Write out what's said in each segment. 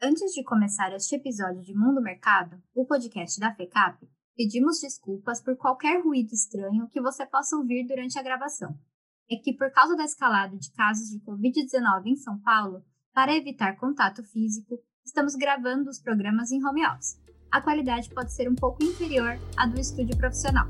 Antes de começar este episódio de Mundo Mercado, o podcast da FECAP, pedimos desculpas por qualquer ruído estranho que você possa ouvir durante a gravação. É que, por causa da escalada de casos de Covid-19 em São Paulo, para evitar contato físico, estamos gravando os programas em home office. A qualidade pode ser um pouco inferior à do estúdio profissional.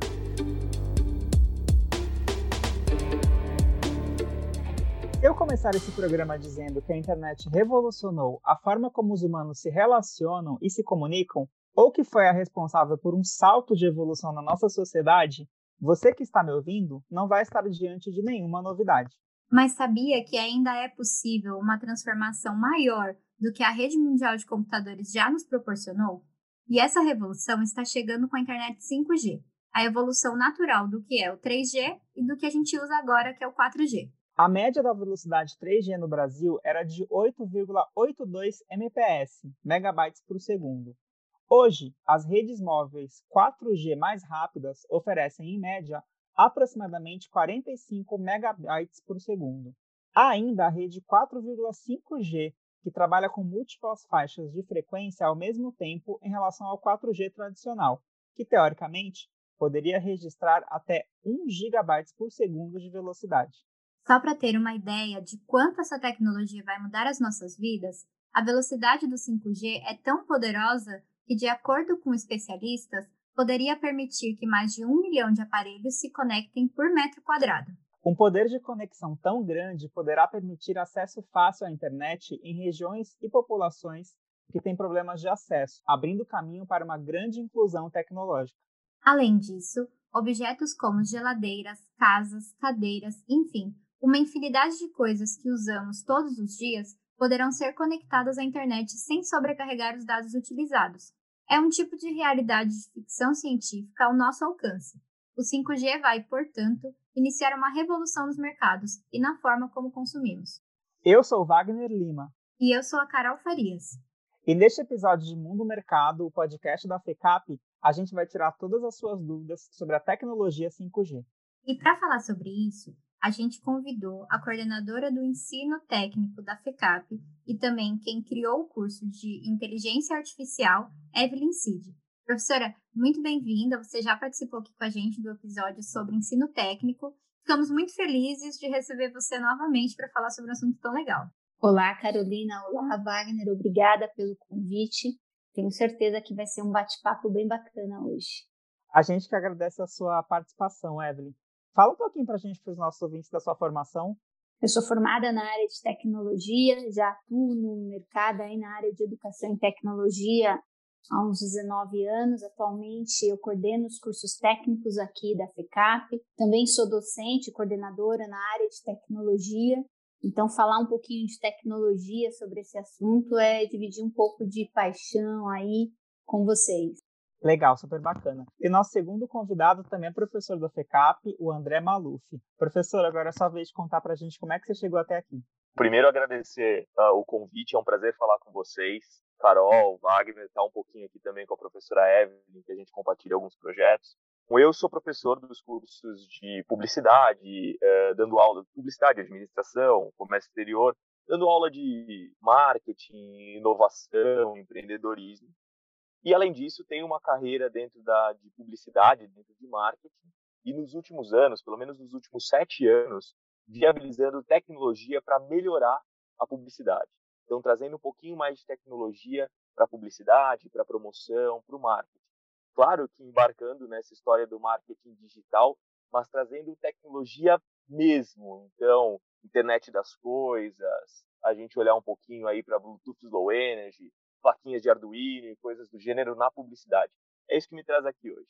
Eu começar esse programa dizendo que a internet revolucionou a forma como os humanos se relacionam e se comunicam, ou que foi a responsável por um salto de evolução na nossa sociedade, você que está me ouvindo não vai estar diante de nenhuma novidade. Mas sabia que ainda é possível uma transformação maior do que a rede mundial de computadores já nos proporcionou? E essa revolução está chegando com a internet 5G, a evolução natural do que é o 3G e do que a gente usa agora, que é o 4G. A média da velocidade 3G no Brasil era de 8,82 Mbps, megabytes por segundo. Hoje, as redes móveis 4G mais rápidas oferecem, em média, aproximadamente 45 megabytes por segundo. Há ainda a rede 4,5G, que trabalha com múltiplas faixas de frequência ao mesmo tempo em relação ao 4G tradicional, que teoricamente poderia registrar até 1 GB por segundo de velocidade. Só para ter uma ideia de quanto essa tecnologia vai mudar as nossas vidas, a velocidade do 5G é tão poderosa que, de acordo com especialistas, poderia permitir que mais de um milhão de aparelhos se conectem por metro quadrado. Um poder de conexão tão grande poderá permitir acesso fácil à internet em regiões e populações que têm problemas de acesso, abrindo caminho para uma grande inclusão tecnológica. Além disso, objetos como geladeiras, casas, cadeiras, enfim, uma infinidade de coisas que usamos todos os dias poderão ser conectadas à internet sem sobrecarregar os dados utilizados. É um tipo de realidade de ficção científica ao nosso alcance. O 5G vai, portanto, iniciar uma revolução nos mercados e na forma como consumimos. Eu sou Wagner Lima. E eu sou a Carol Farias. E neste episódio de Mundo Mercado, o podcast da FECAP, a gente vai tirar todas as suas dúvidas sobre a tecnologia 5G. E para falar sobre isso, a gente convidou a coordenadora do ensino técnico da FECAP e também quem criou o curso de Inteligência Artificial, Evelyn Cid. Professora, muito bem-vinda. Você já participou aqui com a gente do episódio sobre ensino técnico. Ficamos muito felizes de receber você novamente para falar sobre um assunto tão legal. Olá, Carolina. Olá, Wagner. Obrigada pelo convite. Tenho certeza que vai ser um bate-papo bem bacana hoje. A gente que agradece a sua participação, Evelyn. Fala um pouquinho para a gente, para os nossos ouvintes, da sua formação. Eu sou formada na área de tecnologia, já atuo no mercado aí na área de educação e tecnologia há uns 19 anos. Atualmente eu coordeno os cursos técnicos aqui da FECAP. Também sou docente, coordenadora na área de tecnologia. Então, falar um pouquinho de tecnologia sobre esse assunto é dividir um pouco de paixão aí com vocês. Legal, super bacana. E nosso segundo convidado também é professor da FECAP, o André Maluf. Professor, agora é só vez de contar para a gente como é que você chegou até aqui. Primeiro, agradecer uh, o convite, é um prazer falar com vocês. Carol, Wagner, está um pouquinho aqui também com a professora Evelyn, que a gente compartilha alguns projetos. Eu sou professor dos cursos de publicidade, uh, dando aula de publicidade, administração, comércio exterior, dando aula de marketing, inovação, empreendedorismo. E além disso, tem uma carreira dentro da de publicidade, dentro de marketing, e nos últimos anos, pelo menos nos últimos sete anos, viabilizando tecnologia para melhorar a publicidade. Então, trazendo um pouquinho mais de tecnologia para a publicidade, para a promoção, para o marketing. Claro que embarcando nessa história do marketing digital, mas trazendo tecnologia mesmo. Então, internet das coisas, a gente olhar um pouquinho aí para Bluetooth Low Energy, plaquinhas de Arduino e coisas do gênero na publicidade. É isso que me traz aqui hoje.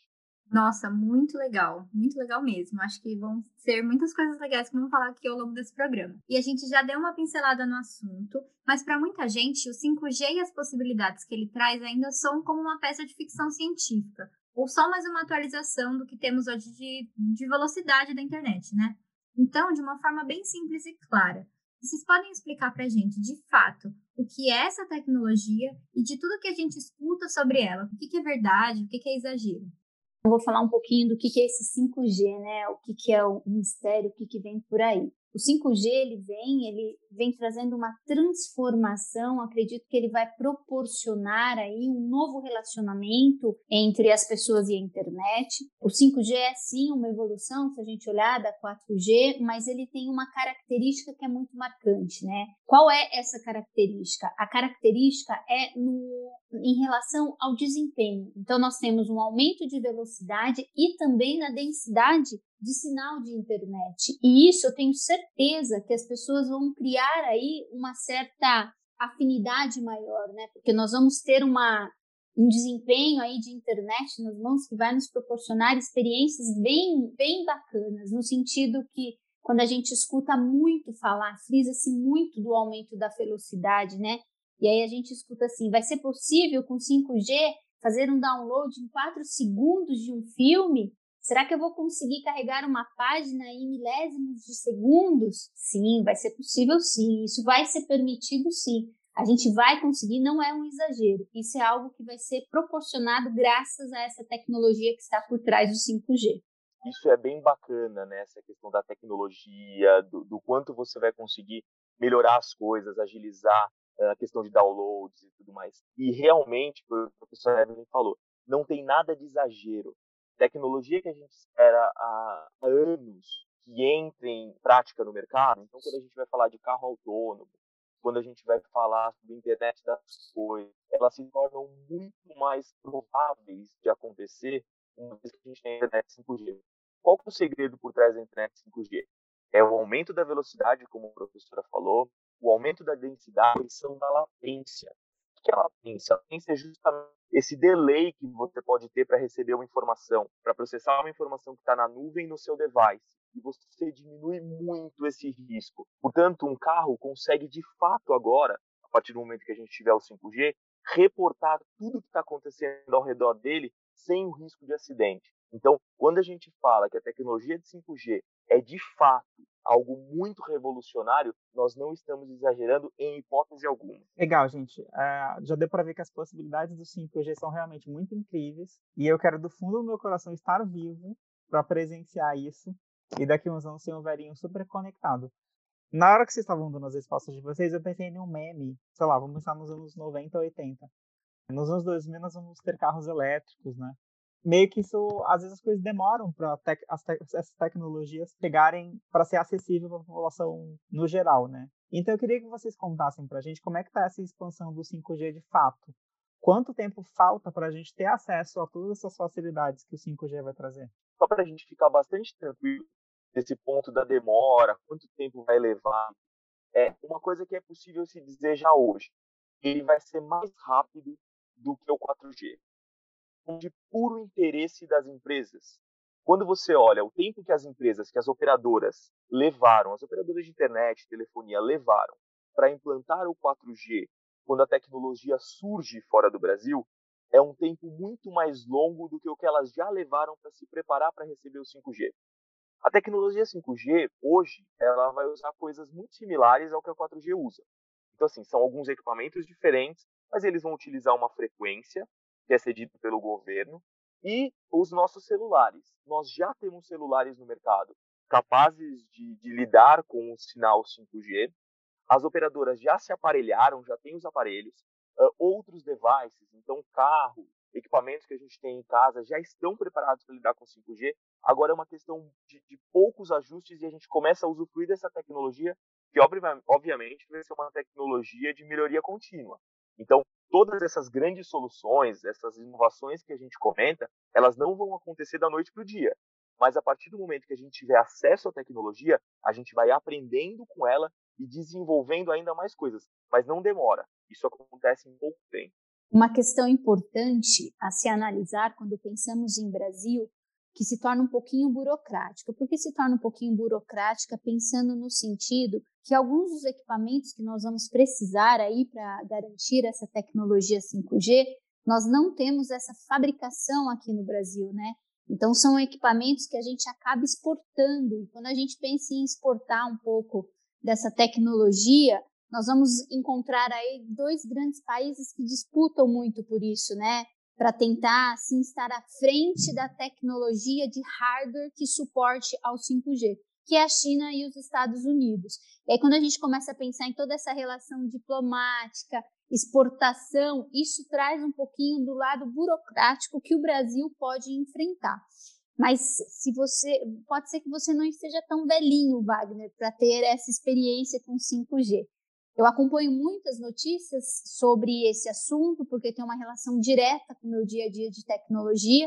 Nossa, muito legal, muito legal mesmo. Acho que vão ser muitas coisas legais que vamos falar aqui ao longo desse programa. E a gente já deu uma pincelada no assunto, mas para muita gente, o 5G e as possibilidades que ele traz ainda são como uma peça de ficção científica, ou só mais uma atualização do que temos hoje de, de velocidade da internet, né? Então, de uma forma bem simples e clara, vocês podem explicar para a gente, de fato, o que é essa tecnologia e de tudo que a gente escuta sobre ela? O que, é verdade, o que, é exagero? Eu vou falar um pouquinho do que, é esse 5G, né? O que, é o mistério, o que, que vem por aí. O 5G, ele vem, ele vem trazendo uma transformação, acredito que ele vai proporcionar aí um novo relacionamento entre as pessoas e a internet. O 5G é sim uma evolução, se a gente olhar da 4G, mas ele tem uma característica que é muito marcante, né? Qual é essa característica? A característica é no, em relação ao desempenho. Então, nós temos um aumento de velocidade e também na densidade de sinal de internet. E isso eu tenho certeza que as pessoas vão criar aí uma certa afinidade maior, né? Porque nós vamos ter uma um desempenho aí de internet nas mãos que vai nos proporcionar experiências bem bem bacanas, no sentido que quando a gente escuta muito falar, frisa-se muito do aumento da velocidade, né? E aí a gente escuta assim, vai ser possível com 5G fazer um download em 4 segundos de um filme? Será que eu vou conseguir carregar uma página em milésimos de segundos? Sim, vai ser possível sim. Isso vai ser permitido sim. A gente vai conseguir, não é um exagero. Isso é algo que vai ser proporcionado graças a essa tecnologia que está por trás do 5G. Isso é bem bacana, né? Essa questão da tecnologia, do, do quanto você vai conseguir melhorar as coisas, agilizar eh, a questão de downloads e tudo mais. E realmente, o professor Evelyn falou, não tem nada de exagero tecnologia que a gente espera há anos que entre em prática no mercado. Então, quando a gente vai falar de carro autônomo, quando a gente vai falar sobre internet das coisas, elas se tornam muito mais prováveis de acontecer uma vez que a gente tem a internet 5G. Qual é o segredo por trás da internet 5G? É o aumento da velocidade, como a professora falou, o aumento da densidade, a redução da latência. O que é latência? A latência é justamente esse delay que você pode ter para receber uma informação, para processar uma informação que está na nuvem no seu device. E você diminui muito esse risco. Portanto, um carro consegue de fato agora, a partir do momento que a gente tiver o 5G, reportar tudo que está acontecendo ao redor dele sem o risco de acidente. Então, quando a gente fala que a tecnologia de 5G é de fato algo muito revolucionário, nós não estamos exagerando em hipótese alguma. Legal, gente. Uh, já deu para ver que as possibilidades do 5G são realmente muito incríveis e eu quero do fundo do meu coração estar vivo para presenciar isso e daqui uns anos ser um velhinho super conectado. Na hora que vocês estavam dando as respostas de vocês, eu pensei em um meme, sei lá, vamos pensar nos anos 90, 80. Nos anos 2000 nós vamos ter carros elétricos, né? Meio que isso, às vezes as coisas demoram para tec essas tecnologias pegarem para ser acessível para a população no geral, né? Então eu queria que vocês contassem para a gente como é que está essa expansão do 5G de fato. Quanto tempo falta para a gente ter acesso a todas essas facilidades que o 5G vai trazer? Só para a gente ficar bastante tranquilo nesse ponto da demora, quanto tempo vai levar, é uma coisa que é possível se dizer já hoje. Ele vai ser mais rápido do que o 4G de puro interesse das empresas. Quando você olha o tempo que as empresas, que as operadoras levaram, as operadoras de internet, telefonia levaram para implantar o 4G, quando a tecnologia surge fora do Brasil, é um tempo muito mais longo do que o que elas já levaram para se preparar para receber o 5G. A tecnologia 5G, hoje, ela vai usar coisas muito similares ao que a 4G usa. Então, assim, são alguns equipamentos diferentes, mas eles vão utilizar uma frequência que é cedido pelo governo, e os nossos celulares. Nós já temos celulares no mercado capazes de, de lidar com o sinal 5G. As operadoras já se aparelharam, já têm os aparelhos. Uh, outros devices, então carro, equipamentos que a gente tem em casa já estão preparados para lidar com 5G. Agora é uma questão de, de, poucos ajustes e a gente começa a usufruir dessa tecnologia, que obviamente vai ser uma tecnologia de melhoria contínua. Então, todas essas grandes soluções, essas inovações que a gente comenta, elas não vão acontecer da noite para o dia. Mas a partir do momento que a gente tiver acesso à tecnologia, a gente vai aprendendo com ela e desenvolvendo ainda mais coisas. Mas não demora. Isso acontece em pouco tempo. Uma questão importante a se analisar quando pensamos em Brasil que se torna um pouquinho burocrática. Por que se torna um pouquinho burocrática? Pensando no sentido que alguns dos equipamentos que nós vamos precisar aí para garantir essa tecnologia 5G, nós não temos essa fabricação aqui no Brasil, né? Então são equipamentos que a gente acaba exportando. E quando a gente pensa em exportar um pouco dessa tecnologia, nós vamos encontrar aí dois grandes países que disputam muito por isso, né? Para tentar assim, estar à frente da tecnologia de hardware que suporte ao 5G, que é a China e os Estados Unidos. E aí, quando a gente começa a pensar em toda essa relação diplomática, exportação, isso traz um pouquinho do lado burocrático que o Brasil pode enfrentar. Mas se você pode ser que você não esteja tão velhinho, Wagner, para ter essa experiência com 5G. Eu acompanho muitas notícias sobre esse assunto porque tem uma relação direta com o meu dia a dia de tecnologia.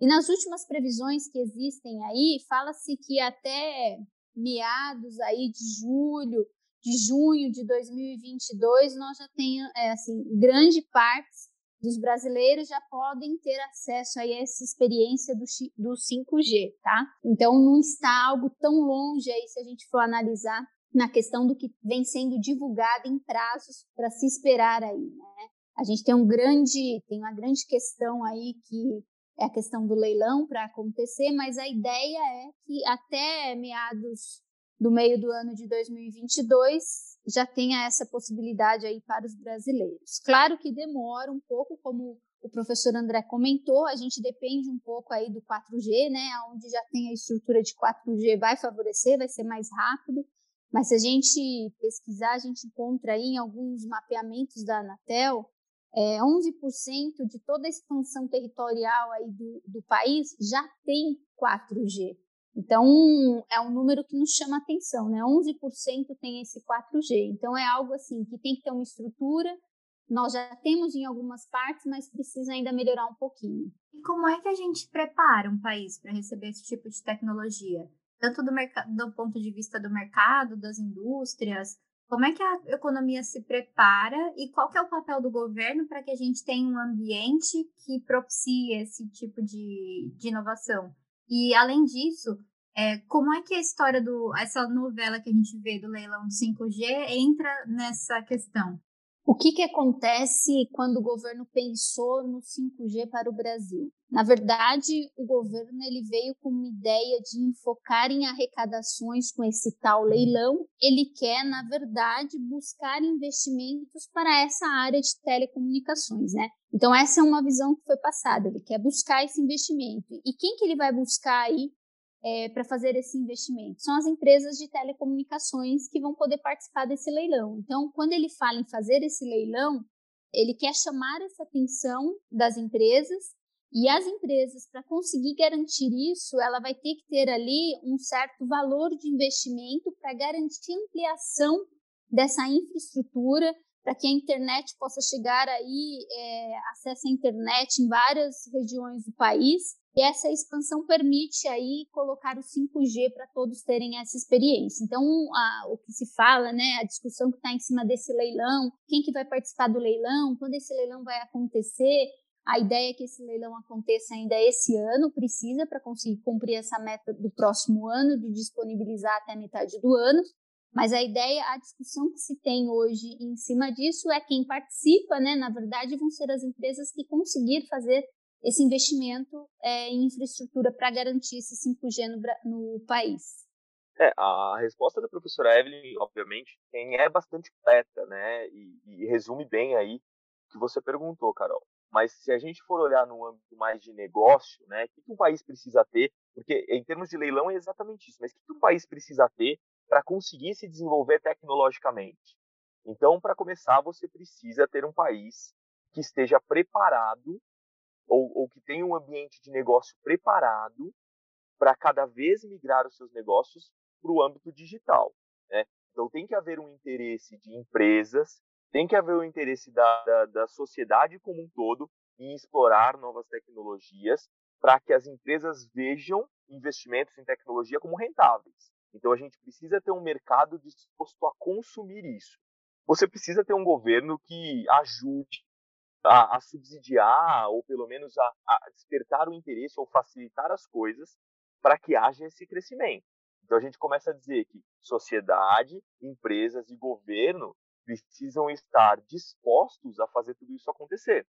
E nas últimas previsões que existem aí, fala-se que até meados aí de julho, de junho de 2022, nós já temos, é, assim, grande parte dos brasileiros já podem ter acesso a essa experiência do, do 5G, tá? Então não está algo tão longe aí se a gente for analisar na questão do que vem sendo divulgado em prazos para se esperar aí, né? A gente tem um grande, tem uma grande questão aí que é a questão do leilão para acontecer, mas a ideia é que até meados do meio do ano de 2022 já tenha essa possibilidade aí para os brasileiros. Claro que demora um pouco, como o professor André comentou, a gente depende um pouco aí do 4G, né? Onde já tem a estrutura de 4G vai favorecer, vai ser mais rápido. Mas se a gente pesquisar, a gente encontra aí em alguns mapeamentos da Anatel, é, 11% de toda a expansão territorial aí do, do país já tem 4G. Então, é um número que nos chama atenção, né? 11% tem esse 4G. Então, é algo assim que tem que ter uma estrutura. Nós já temos em algumas partes, mas precisa ainda melhorar um pouquinho. E como é que a gente prepara um país para receber esse tipo de tecnologia? Tanto do, do ponto de vista do mercado, das indústrias, como é que a economia se prepara e qual é o papel do governo para que a gente tenha um ambiente que propicie esse tipo de, de inovação? E além disso, é, como é que a história do essa novela que a gente vê do leilão de 5G entra nessa questão? O que, que acontece quando o governo pensou no 5G para o Brasil? Na verdade, o governo ele veio com uma ideia de enfocar em arrecadações com esse tal leilão. Ele quer, na verdade, buscar investimentos para essa área de telecomunicações, né? Então essa é uma visão que foi passada. Ele quer buscar esse investimento. E quem que ele vai buscar aí é, para fazer esse investimento? São as empresas de telecomunicações que vão poder participar desse leilão. Então, quando ele fala em fazer esse leilão, ele quer chamar essa atenção das empresas e as empresas, para conseguir garantir isso, ela vai ter que ter ali um certo valor de investimento para garantir ampliação dessa infraestrutura, para que a internet possa chegar aí, é, acesso à internet em várias regiões do país. E essa expansão permite aí colocar o 5G para todos terem essa experiência. Então, a, o que se fala, né, a discussão que está em cima desse leilão, quem que vai participar do leilão, quando esse leilão vai acontecer, a ideia é que esse leilão aconteça ainda esse ano, precisa para conseguir cumprir essa meta do próximo ano, de disponibilizar até a metade do ano. Mas a ideia, a discussão que se tem hoje em cima disso é quem participa, né? Na verdade, vão ser as empresas que conseguir fazer esse investimento é, em infraestrutura para garantir esse 5G no, no país? É, a resposta da professora Evelyn, obviamente, é bastante completa, né? E, e, resume bem aí o que você perguntou, Carol. Mas se a gente for olhar no âmbito mais de negócio, né? O que, um país precisa ter? Porque em termos de leilão é exatamente isso. Mas o que um país precisa ter para conseguir se desenvolver tecnologicamente? Então, para começar, você precisa ter um país que esteja preparado ou, ou que tem um ambiente de negócio preparado para cada vez migrar os seus negócios para o âmbito digital. Né? Então tem que haver um interesse de empresas, tem que haver o um interesse da, da, da sociedade como um todo em explorar novas tecnologias para que as empresas vejam investimentos em tecnologia como rentáveis. Então a gente precisa ter um mercado disposto a consumir isso. Você precisa ter um governo que ajude a, a subsidiar ou pelo menos a, a despertar o interesse ou facilitar as coisas para que haja esse crescimento. Então a gente começa a dizer que sociedade, empresas e governo precisam estar dispostos a fazer tudo isso acontecer.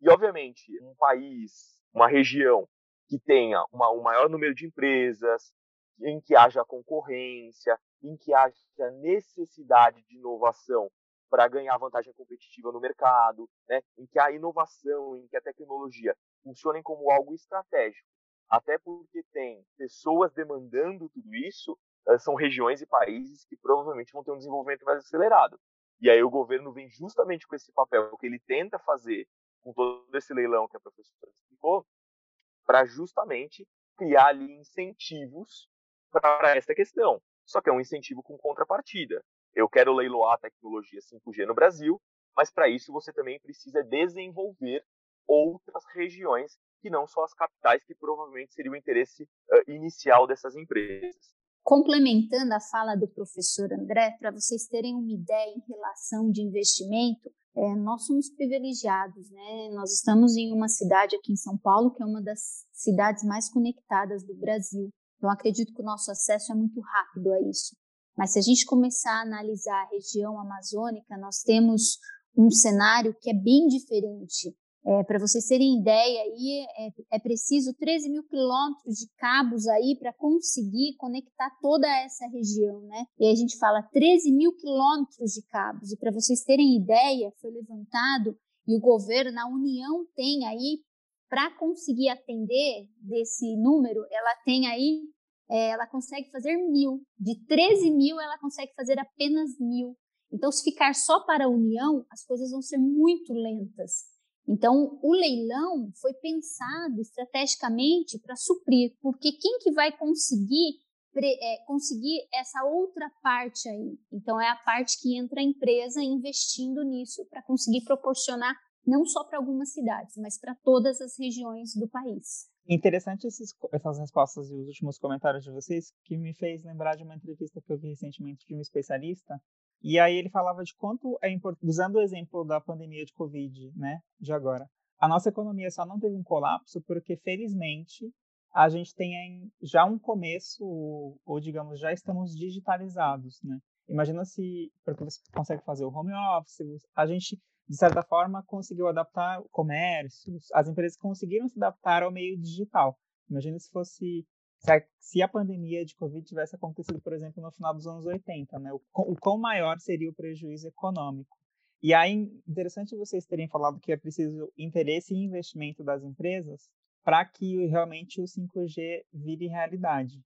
E obviamente, um país, uma região que tenha uma, um maior número de empresas, em que haja concorrência, em que haja necessidade de inovação para ganhar vantagem competitiva no mercado, né? em que a inovação, em que a tecnologia funcionem como algo estratégico. Até porque tem pessoas demandando tudo isso, são regiões e países que provavelmente vão ter um desenvolvimento mais acelerado. E aí o governo vem justamente com esse papel que ele tenta fazer com todo esse leilão que a professora explicou, para justamente criar ali incentivos para essa questão. Só que é um incentivo com contrapartida. Eu quero leiloar a tecnologia 5G no Brasil, mas para isso você também precisa desenvolver outras regiões que não só as capitais, que provavelmente seria o interesse uh, inicial dessas empresas. Complementando a fala do professor André, para vocês terem uma ideia em relação de investimento, é, nós somos privilegiados, né? Nós estamos em uma cidade aqui em São Paulo que é uma das cidades mais conectadas do Brasil. Então, acredito que o nosso acesso é muito rápido a isso. Mas se a gente começar a analisar a região amazônica, nós temos um cenário que é bem diferente. É, para vocês terem ideia, aí é, é preciso 13 mil quilômetros de cabos aí para conseguir conectar toda essa região, né? E a gente fala 13 mil quilômetros de cabos. E para vocês terem ideia, foi levantado e o governo, a União tem aí para conseguir atender desse número, ela tem aí, é, ela consegue fazer mil. De 13 mil, ela consegue fazer apenas mil. Então, se ficar só para a União, as coisas vão ser muito lentas. Então, o leilão foi pensado estrategicamente para suprir, porque quem que vai conseguir é, conseguir essa outra parte aí? Então, é a parte que entra a empresa investindo nisso para conseguir proporcionar não só para algumas cidades, mas para todas as regiões do país. Interessante esses, essas respostas e os últimos comentários de vocês, que me fez lembrar de uma entrevista que eu vi recentemente de um especialista e aí ele falava de quanto é importante, usando o exemplo da pandemia de Covid, né, de agora. A nossa economia só não teve um colapso porque, felizmente, a gente tem já um começo, ou digamos, já estamos digitalizados, né? Imagina se, porque você consegue fazer o home office, a gente, de certa forma, conseguiu adaptar o comércio, as empresas conseguiram se adaptar ao meio digital. Imagina se fosse se a pandemia de Covid tivesse acontecido, por exemplo, no final dos anos 80, né? O, o quão maior seria o prejuízo econômico. E aí, interessante vocês terem falado que é preciso interesse e investimento das empresas para que realmente o 5G vire realidade.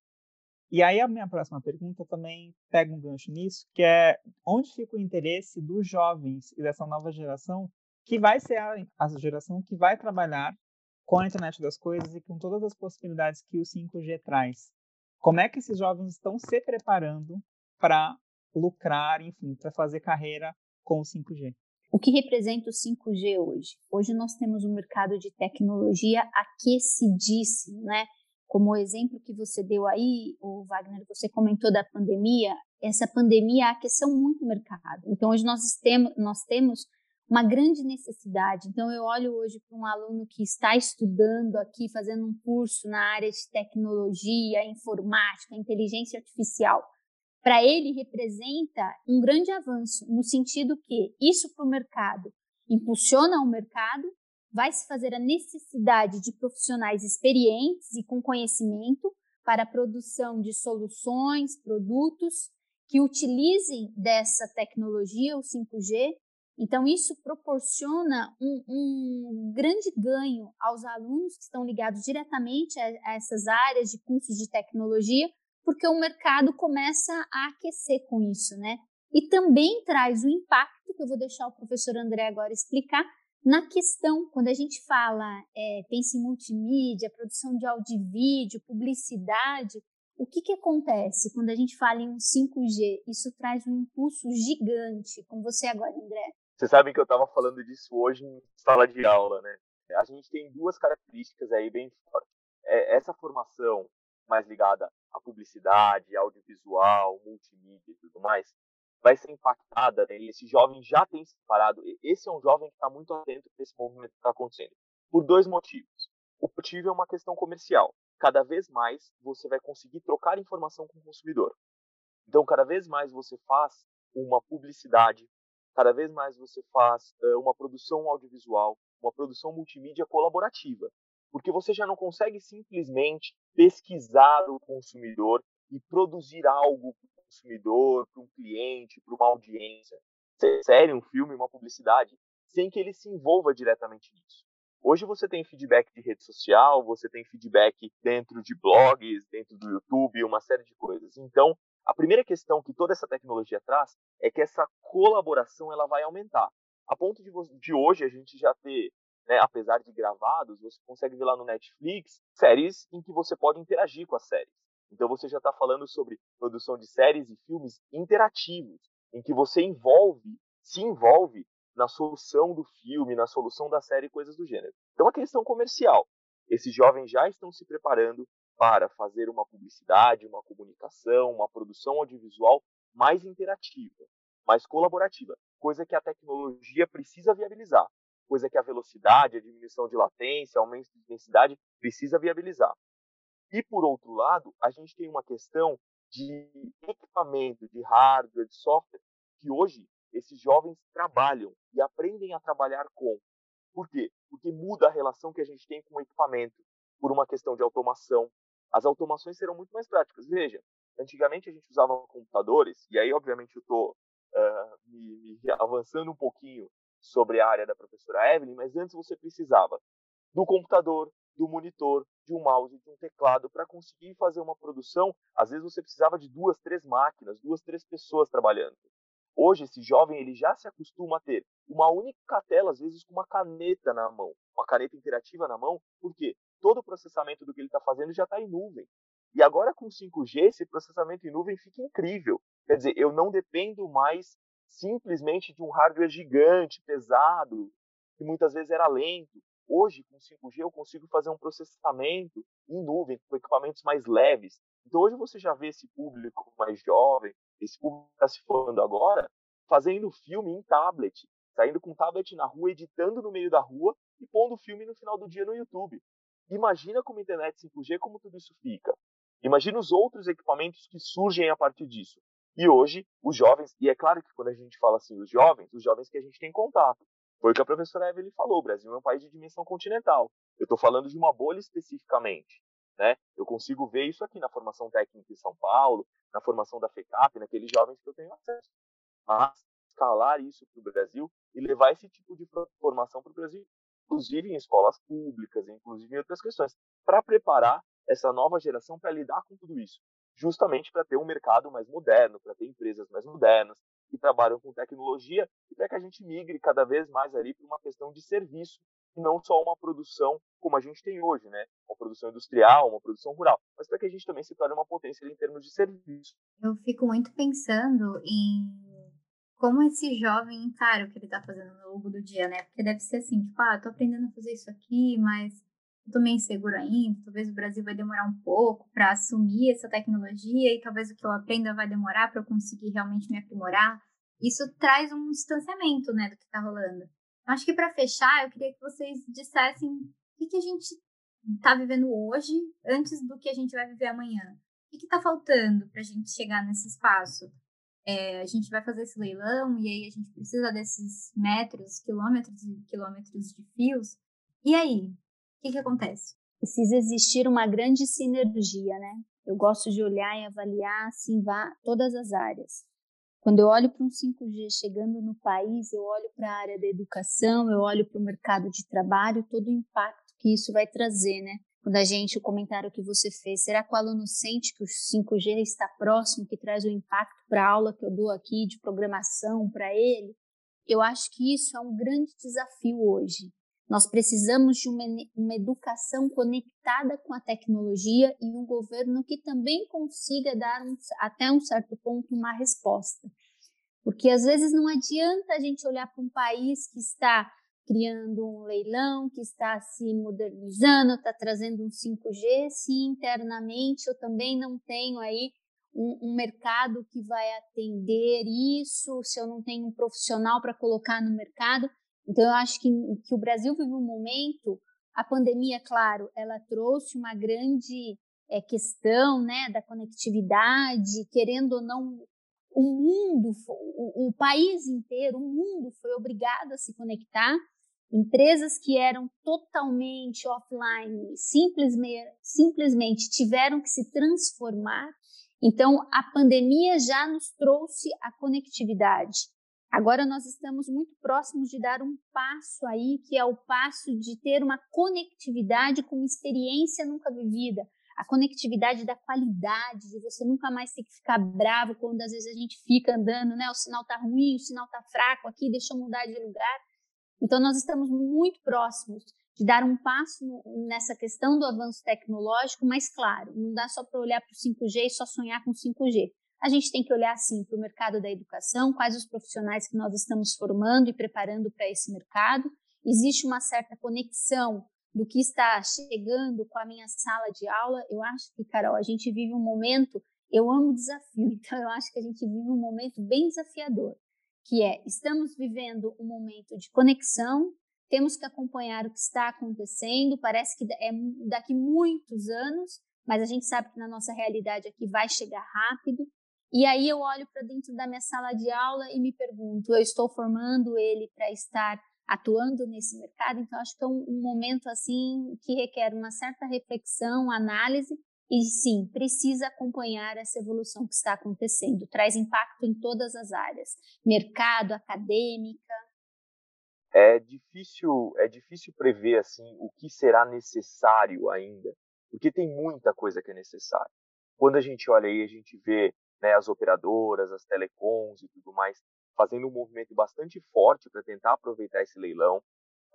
E aí a minha próxima pergunta também pega um gancho nisso, que é onde fica o interesse dos jovens e dessa nova geração, que vai ser a, a geração que vai trabalhar com a internet das coisas e com todas as possibilidades que o 5G traz. Como é que esses jovens estão se preparando para lucrar, enfim, para fazer carreira com o 5G? O que representa o 5G hoje? Hoje nós temos um mercado de tecnologia aquecidíssimo, né? Como o exemplo que você deu aí, o Wagner, você comentou da pandemia, essa pandemia aqueceu muito o mercado. Então hoje nós temos, nós temos uma grande necessidade. Então, eu olho hoje para um aluno que está estudando aqui, fazendo um curso na área de tecnologia, informática, inteligência artificial. Para ele, representa um grande avanço, no sentido que isso para o mercado impulsiona o mercado, vai se fazer a necessidade de profissionais experientes e com conhecimento para a produção de soluções, produtos que utilizem dessa tecnologia, o 5G, então, isso proporciona um, um, grande ganho aos alunos que estão ligados diretamente a, a, essas áreas de cursos de tecnologia, porque o mercado começa a aquecer com isso, né? E também traz o impacto, que eu vou deixar o professor André agora explicar, na questão, quando a gente fala, é, pensa em multimídia, produção de áudio e vídeo, publicidade, o que, que acontece quando a gente fala em 5G? Isso traz um impulso gigante, como você agora, André. Vocês sabem que eu estava falando disso hoje em sala de aula, né? A gente tem duas características aí bem fortes. É essa formação mais ligada à publicidade, audiovisual, multimídia e tudo mais, vai ser impactada, né? Esse jovem já tem se parado. Esse é um jovem que está muito atento para esse movimento que está acontecendo. Por dois motivos. O motivo é uma questão comercial. Cada vez mais você vai conseguir trocar informação com o consumidor. Então, cada vez mais você faz uma publicidade, cada vez mais você faz uh, uma produção audiovisual, uma produção multimídia colaborativa, porque você já não consegue simplesmente pesquisar o consumidor e produzir algo consumidor, para um cliente, para uma audiência, série, um filme, uma publicidade, sem que ele se envolva diretamente nisso. Hoje você tem feedback de rede social, você tem feedback dentro de blogs, dentro do YouTube, uma série de coisas. Então, A primeira questão que toda essa tecnologia traz é que essa colaboração ela vai aumentar. A ponto de, de hoje a gente já ter, né, apesar de gravados, você consegue ver lá no Netflix séries em que você pode interagir com as séries. Então você já está falando sobre produção de séries e filmes interativos, em que você envolve, se envolve na solução do filme, na solução da série, coisas do gênero. Então a questão comercial, esses jovens já estão se preparando para fazer uma publicidade, uma comunicação, uma produção audiovisual mais interativa, mais colaborativa, coisa que a tecnologia precisa viabilizar, coisa que a velocidade, a diminuição de latência, aumento de densidade precisa viabilizar. E por outro lado, a gente tem uma questão de equipamento, de hardware, de software, que hoje esses jovens trabalham e aprendem a trabalhar com. Por quê? Porque muda a relação que a gente tem com o equipamento, por uma questão de automação. As automações serão muito mais práticas. Veja, antigamente a gente usava computadores, e aí, obviamente, eu estou uh, me, me avançando um pouquinho sobre a área da professora Evelyn, mas antes você precisava do computador, do monitor, de um mouse, de um teclado para conseguir fazer uma produção. Às vezes você precisava de duas, três máquinas, duas, três pessoas trabalhando. Hoje esse jovem ele já se acostuma a ter uma única tela, às vezes com uma caneta na mão, uma caneta interativa na mão, porque todo o processamento do que ele está fazendo já está em nuvem. E agora com 5G esse processamento em nuvem fica incrível. Quer dizer, eu não dependo mais simplesmente de um hardware gigante, pesado, que muitas vezes era lento. Hoje, com 5G, eu consigo fazer um processamento em nuvem, com equipamentos mais leves. Então, hoje você já vê esse público mais jovem, esse público que está se formando agora, fazendo filme em tablet, saindo com tablet na rua, editando no meio da rua e pondo o filme no final do dia no YouTube. Imagina como internet 5G, como tudo isso fica. Imagina os outros equipamentos que surgem a partir disso. E hoje, os jovens, e é claro que quando a gente fala assim, os jovens, os jovens que a gente tem contato. Foi o que a professora Evelyn falou, o Brasil é um país de dimensão continental. Eu estou falando de uma bolha especificamente. Né? Eu consigo ver isso aqui na formação técnica em São Paulo, na formação da FECAP, naqueles jovens que eu tenho acesso. Mas escalar isso para o Brasil e levar esse tipo de formação para o Brasil, inclusive em escolas públicas, inclusive em outras questões, para preparar essa nova geração para lidar com tudo isso, justamente para ter um mercado mais moderno, para ter empresas mais modernas que trabalham com tecnologia e para que a gente migre cada vez mais ali para uma questão de serviço e não só uma produção como a gente tem hoje, né? Uma produção industrial, uma produção rural, mas para que a gente também se torne uma potência em termos de serviço. Eu fico muito pensando em como esse jovem encara o que ele está fazendo no longo do dia, né? Porque deve ser assim, tipo, ah, tô aprendendo a fazer isso aqui, mas tô meio inseguro ainda, talvez o Brasil vai demorar um pouco para assumir essa tecnologia e talvez o que eu aprenda vai demorar para eu conseguir realmente me aprimorar. Isso traz um distanciamento, né, do que está rolando. Acho que para fechar, eu queria que vocês dissessem o que, que a gente está vivendo hoje antes do que a gente vai viver amanhã. O que está faltando para a gente chegar nesse espaço? É, a gente vai fazer esse leilão e aí a gente precisa desses metros, quilômetros e quilômetros de fios. E aí? Que, que acontece? Precisa existir uma grande sinergia, né? Eu gosto de olhar e avaliar assim, todas as áreas. Quando eu olho para um 5G chegando no país, eu olho para a área da educação, eu olho para o mercado de trabalho, todo o impacto que isso vai trazer, né? Quando a gente, o comentário que você fez, será que o aluno sente que o 5G está próximo, que traz o um impacto para a aula que eu dou aqui de programação para ele? Eu acho que isso é um grande desafio hoje. Nós precisamos de uma, uma, educação conectada com a tecnologia e um governo que também consiga dar um, até um certo ponto uma resposta. Porque às vezes não adianta a gente olhar para um país que está criando um leilão, que está se modernizando, está trazendo um 5G, se internamente eu também não tenho aí um, um mercado que vai atender isso, se eu não tenho um profissional para colocar no mercado. Então, eu acho que, que o Brasil vive um momento, a pandemia, claro, ela trouxe uma grande é, questão né, da conectividade, querendo ou não, o mundo, o, o país inteiro, o mundo foi obrigado a se conectar. Empresas que eram totalmente offline, simplesmente, simplesmente tiveram que se transformar. Então, a pandemia já nos trouxe a conectividade. Agora nós estamos muito próximos de dar um passo aí, que é o passo de ter uma conectividade com uma experiência nunca vivida. a conectividade da qualidade, de você nunca mais ter que ficar bravo quando às vezes a gente fica andando, né? O sinal tá ruim, o sinal tá fraco aqui, deixa eu mudar de lugar. Então nós estamos muito próximos de dar um passo nessa questão do avanço tecnológico, mas claro, não dá só para olhar para o 5G e só sonhar com 5G. A gente tem que olhar sim para o mercado da educação, quais os profissionais que nós estamos formando e preparando para esse mercado. Existe uma certa conexão do que está chegando com a minha sala de aula. Eu acho que, Carol, a gente vive um momento, eu amo desafio, então eu acho que a gente vive um momento bem desafiador, que é estamos vivendo um momento de conexão, temos que acompanhar o que está acontecendo, parece que é daqui muitos anos, mas a gente sabe que na nossa realidade aqui vai chegar rápido. E aí eu olho para dentro da minha sala de aula e me pergunto, eu estou formando ele para estar atuando nesse mercado, então acho que é um, um momento assim que requer uma certa reflexão, análise e sim, precisa acompanhar essa evolução que está acontecendo, traz impacto em todas as áreas, mercado, acadêmica. É difícil, é difícil prever assim o que será necessário ainda, porque tem muita coisa que é necessária. Quando a gente olha aí, a gente vê né, as operadoras, as telecoms e tudo mais fazendo um movimento bastante forte para tentar aproveitar esse leilão.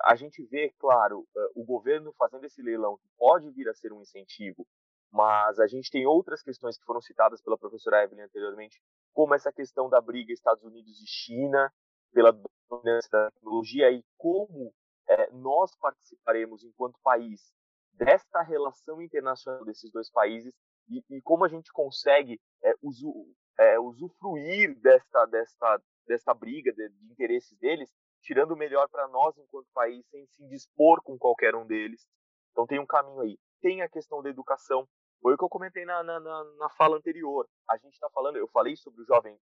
A gente vê, claro, o governo fazendo esse leilão que pode vir a ser um incentivo, mas a gente tem outras questões que foram citadas pela professora Evelyn anteriormente, como essa questão da briga Estados Unidos e China pela dominância da tecnologia e como é, nós participaremos enquanto país desta relação internacional desses dois países e, e como a gente consegue é, usu, é, usufruir desta, desta, dessa briga de, de interesses deles, tirando o melhor para nós enquanto país, sem se indispor com qualquer um deles. Então tem um caminho aí. Tem a questão da educação. Foi o que eu comentei na, na, na fala anterior. A gente está falando, eu falei sobre o jovem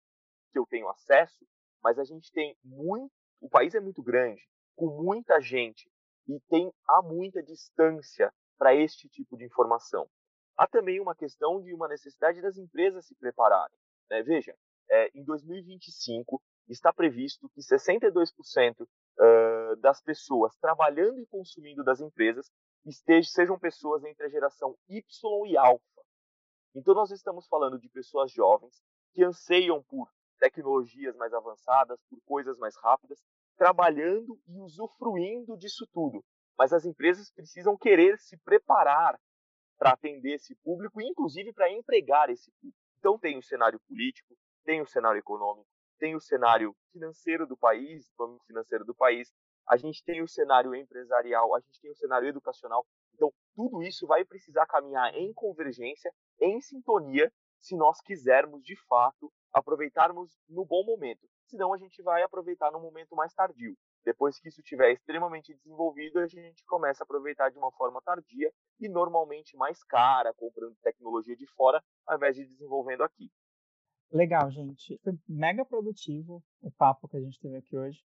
que eu tenho acesso, mas a gente tem muito. O país é muito grande, com muita gente, e tem há muita distância para este tipo de informação. Há também uma questão de uma necessidade das empresas se prepararem. Né? Veja, é, em 2025, está previsto que 62% das pessoas trabalhando e consumindo das empresas estejam, sejam pessoas entre a geração Y e Alpha. Então, nós estamos falando de pessoas jovens que anseiam por tecnologias mais avançadas, por coisas mais rápidas, trabalhando e usufruindo disso tudo. Mas as empresas precisam querer se preparar para atender esse público, inclusive para empregar esse público. Então, tem o cenário político, tem o cenário econômico, tem o cenário financeiro do país, o financeiro do país, a gente tem o cenário empresarial, a gente tem o cenário educacional. Então, tudo isso vai precisar caminhar em convergência, em sintonia, se nós quisermos, de fato, aproveitarmos no bom momento. Senão, a gente vai aproveitar no momento mais tardio. Depois que isso estiver extremamente desenvolvido, a gente começa a aproveitar de uma forma tardia e normalmente mais cara, comprando tecnologia de fora, ao invés de desenvolvendo aqui. Legal, gente. Foi mega produtivo o papo que a gente teve aqui hoje.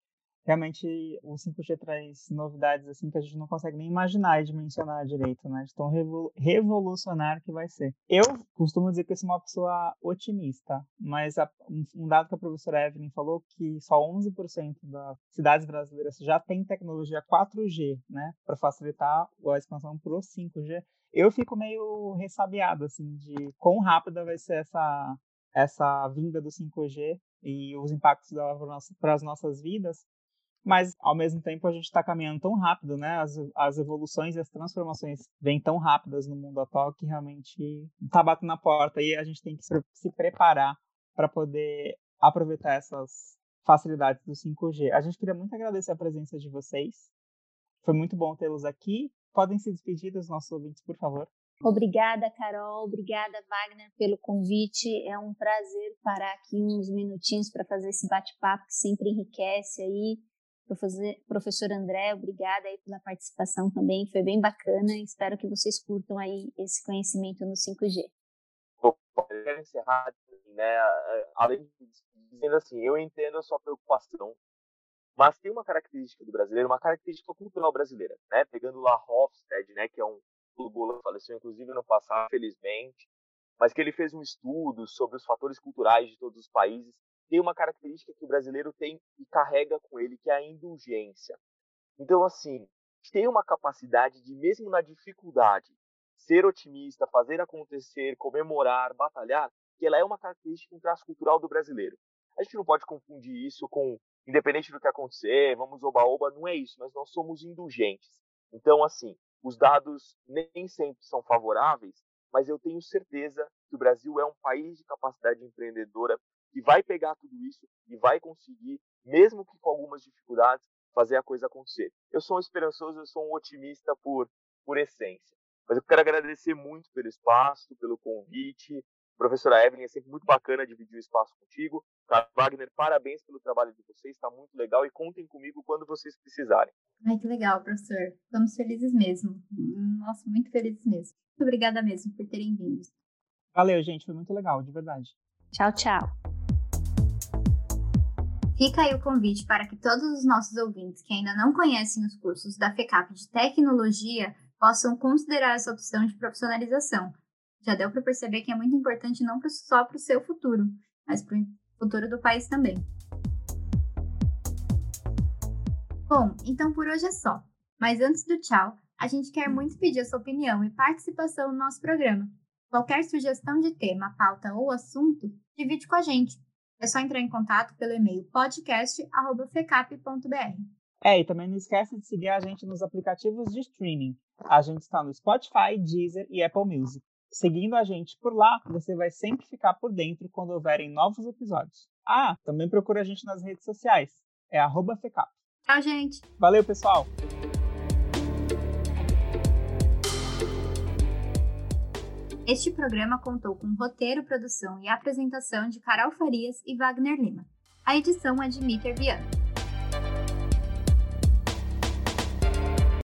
Realmente o 5G traz novidades assim que a gente não consegue nem imaginar e dimensionar direito, né? De tão revolucionário que vai ser. Eu costumo dizer que eu sou uma pessoa otimista, mas a, um dado que a professora Evelyn falou que só 11% das cidades brasileiras já tem tecnologia 4G, né? Para facilitar a expansão para o 5G. Eu fico meio ressabiado, assim, de quão rápida vai ser essa essa vinda do 5G e os impactos para as nossas vidas, mas ao mesmo tempo a gente está caminhando tão rápido, né? As, as evoluções e as transformações vêm tão rápidas no mundo atual que realmente está batendo na porta e a gente tem que se preparar para poder aproveitar essas facilidades do 5G. A gente queria muito agradecer a presença de vocês. Foi muito bom tê-los aqui. Podem se despedir dos nossos ouvintes, por favor. Obrigada, Carol. Obrigada, Wagner, pelo convite. É um prazer parar aqui uns minutinhos para fazer esse bate-papo que sempre enriquece aí. Professor André, obrigada aí pela participação também. Foi bem bacana. Espero que vocês curtam aí esse conhecimento no 5G. Eu quero encerrar, né? Além de dizendo assim, eu entendo a sua preocupação, mas tem uma característica do brasileiro, uma característica cultural brasileira, né? Pegando lá Hofstede, né? Que é um Lula faleceu inclusive no passado, felizmente, mas que ele fez um estudo sobre os fatores culturais de todos os países. Tem uma característica que o brasileiro tem e carrega com ele, que é a indulgência. Então, assim, tem uma capacidade de, mesmo na dificuldade, ser otimista, fazer acontecer, comemorar, batalhar, que ela é uma característica, um traço cultural do brasileiro. A gente não pode confundir isso com, independente do que acontecer, vamos oba-oba, não é isso, mas nós somos indulgentes. Então, assim, os dados nem sempre são favoráveis, mas eu tenho certeza que o Brasil é um país de capacidade empreendedora que vai pegar tudo isso e vai conseguir, mesmo que com algumas dificuldades, fazer a coisa acontecer. Eu sou um esperançoso, eu sou um otimista por, por essência. Mas eu quero agradecer muito pelo espaço, pelo convite. Professora Evelyn, é sempre muito bacana dividir o espaço contigo. Carlos Wagner, parabéns pelo trabalho de vocês, está muito legal e contem comigo quando vocês precisarem. Ai, que legal, professor. Estamos felizes mesmo. Nossa, muito felizes mesmo. Muito obrigada mesmo por terem vindo. Valeu, gente, foi muito legal, de verdade. Tchau, tchau. Fica aí o convite para que todos os nossos ouvintes que ainda não conhecem os cursos da FECAP de Tecnologia possam considerar essa opção de profissionalização. Já deu para perceber que é muito importante não só para o seu futuro, mas para o futuro do país também. Bom, então por hoje é só. Mas antes do tchau, a gente quer muito pedir a sua opinião e participação no nosso programa. Qualquer sugestão de tema, pauta ou assunto, divide com a gente. É só entrar em contato pelo e-mail podcast.fecap.br. É, e também não esquece de seguir a gente nos aplicativos de streaming. A gente está no Spotify, Deezer e Apple Music. Seguindo a gente por lá, você vai sempre ficar por dentro quando houverem novos episódios. Ah, também procura a gente nas redes sociais. É arroba FECAP. Tchau, gente. Valeu, pessoal. Este programa contou com roteiro, produção e apresentação de Carol Farias e Wagner Lima. A edição é de Miter Viana.